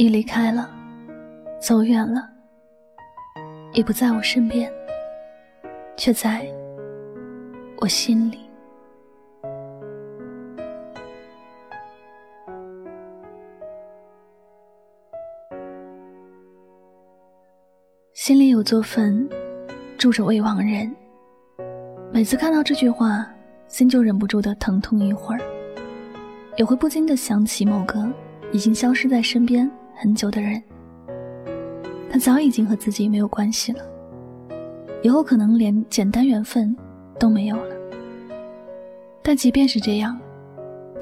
你离开了，走远了，已不在我身边，却在我心里。心里有座坟，住着未亡人。每次看到这句话，心就忍不住的疼痛一会儿，也会不禁的想起某个已经消失在身边。很久的人，他早已经和自己没有关系了，以后可能连简单缘分都没有了。但即便是这样，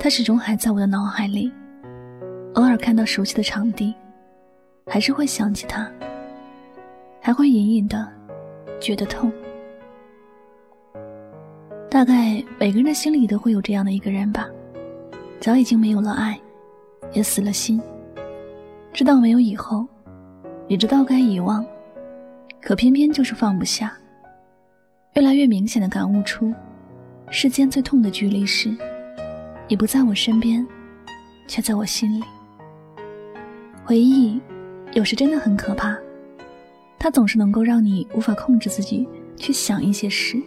他始终还在我的脑海里。偶尔看到熟悉的场地，还是会想起他，还会隐隐的觉得痛。大概每个人的心里都会有这样的一个人吧，早已经没有了爱，也死了心。知道没有以后，也知道该遗忘，可偏偏就是放不下。越来越明显的感悟出，世间最痛的距离是，你不在我身边，却在我心里。回忆，有时真的很可怕，它总是能够让你无法控制自己去想一些事，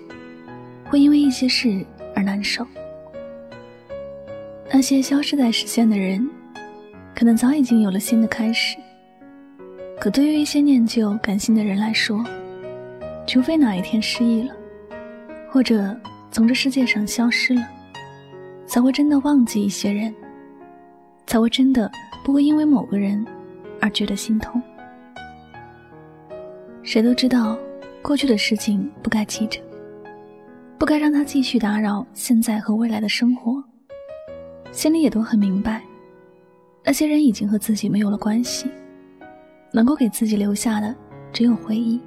会因为一些事而难受。那些消失在视线的人。可能早已经有了新的开始，可对于一些念旧感性的人来说，除非哪一天失忆了，或者从这世界上消失了，才会真的忘记一些人，才会真的不会因为某个人而觉得心痛。谁都知道，过去的事情不该记着，不该让他继续打扰现在和未来的生活，心里也都很明白。那些人已经和自己没有了关系，能够给自己留下的只有回忆，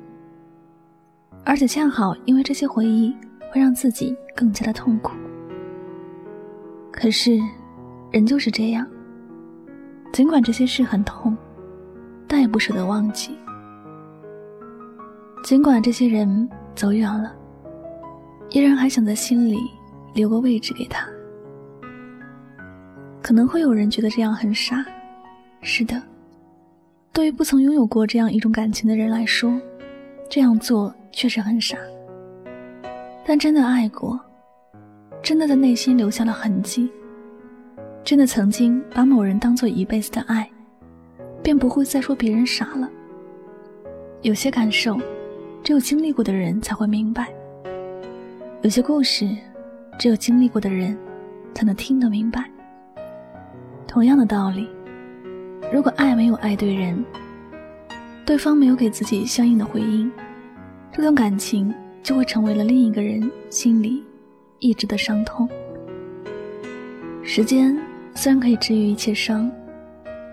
而且恰好因为这些回忆会让自己更加的痛苦。可是，人就是这样，尽管这些事很痛，但也不舍得忘记。尽管这些人走远了，依然还想在心里留个位置给他。可能会有人觉得这样很傻，是的，对于不曾拥有过这样一种感情的人来说，这样做确实很傻。但真的爱过，真的在内心留下了痕迹，真的曾经把某人当做一辈子的爱，便不会再说别人傻了。有些感受，只有经历过的人才会明白；有些故事，只有经历过的人才能听得明白。同样的道理，如果爱没有爱对人，对方没有给自己相应的回应，这段感情就会成为了另一个人心里一直的伤痛。时间虽然可以治愈一切伤，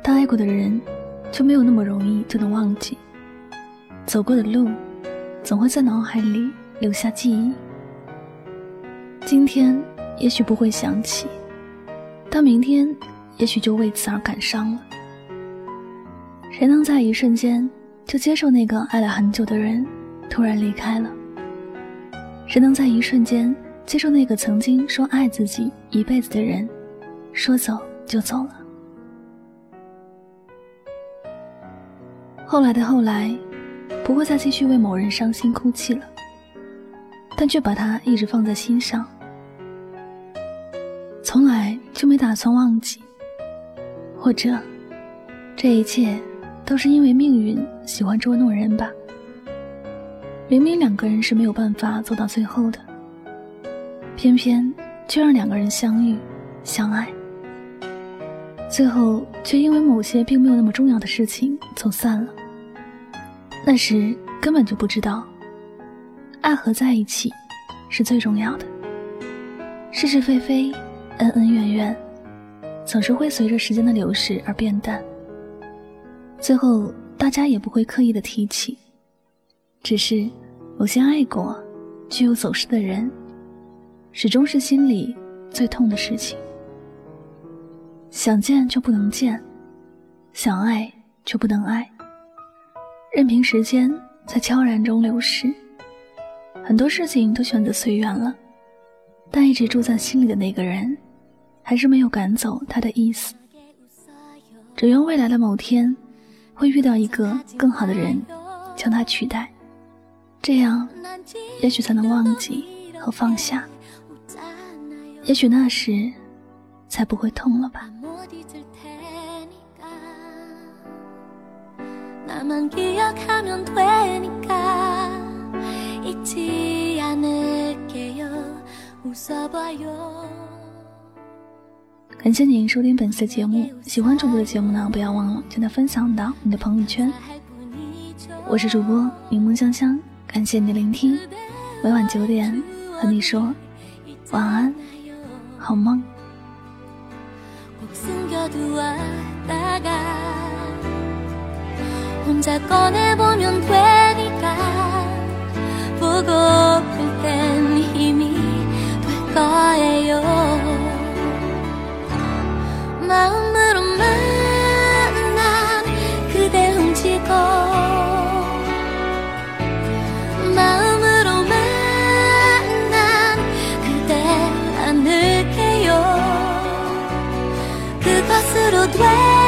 但爱过的人却没有那么容易就能忘记。走过的路，总会在脑海里留下记忆。今天也许不会想起，但明天。也许就为此而感伤了。谁能在一瞬间就接受那个爱了很久的人突然离开了？谁能在一瞬间接受那个曾经说爱自己一辈子的人说走就走了？后来的后来，不会再继续为某人伤心哭泣了，但却把他一直放在心上，从来就没打算忘记。或者，这一切都是因为命运喜欢捉弄人吧？明明两个人是没有办法走到最后的，偏偏却让两个人相遇、相爱，最后却因为某些并没有那么重要的事情走散了。那时根本就不知道，爱和在一起是最重要的。是是非非，恩恩怨怨，总是会随着时间的流逝而变淡。最后，大家也不会刻意的提起，只是某些爱过却又走失的人，始终是心里最痛的事情。想见却不能见，想爱却不能爱，任凭时间在悄然中流逝。很多事情都选择随缘了，但一直住在心里的那个人，还是没有赶走他的意思。只愿未来的某天，会遇到一个更好的人，将他取代，这样，也许才能忘记和放下。也许那时，才不会痛了吧。感谢您收听本次的节目，喜欢主播的节目呢，不要忘了将它分享到你的朋友圈。我是主播柠檬香香，感谢你的聆听，每晚九点和你说晚安，好梦。 보고플 땐 oro duele.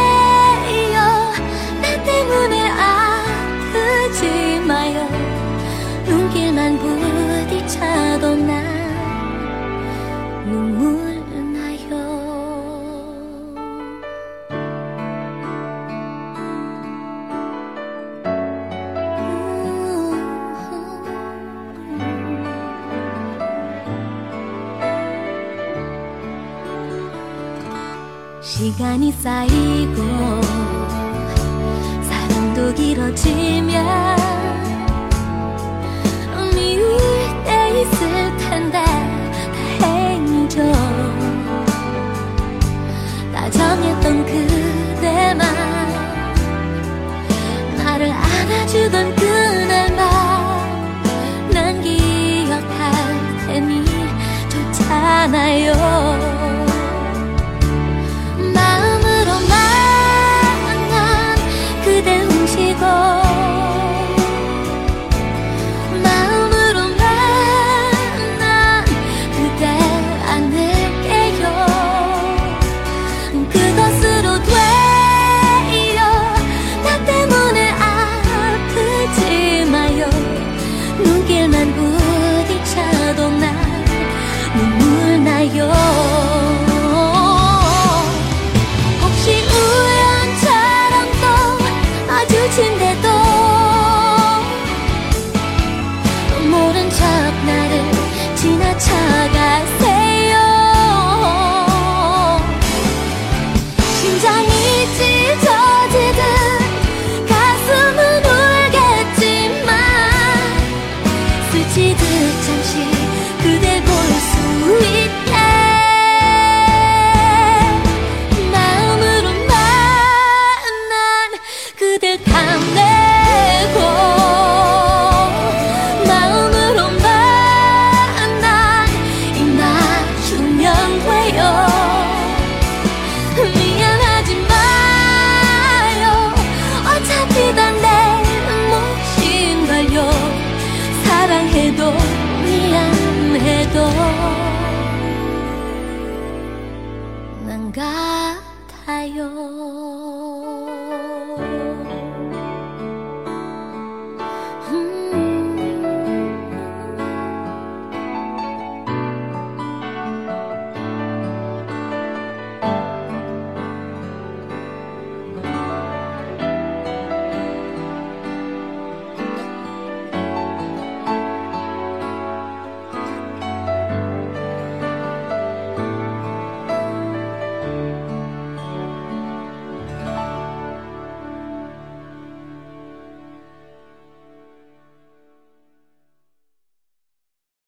시간이 쌓이고 사랑도 길어지면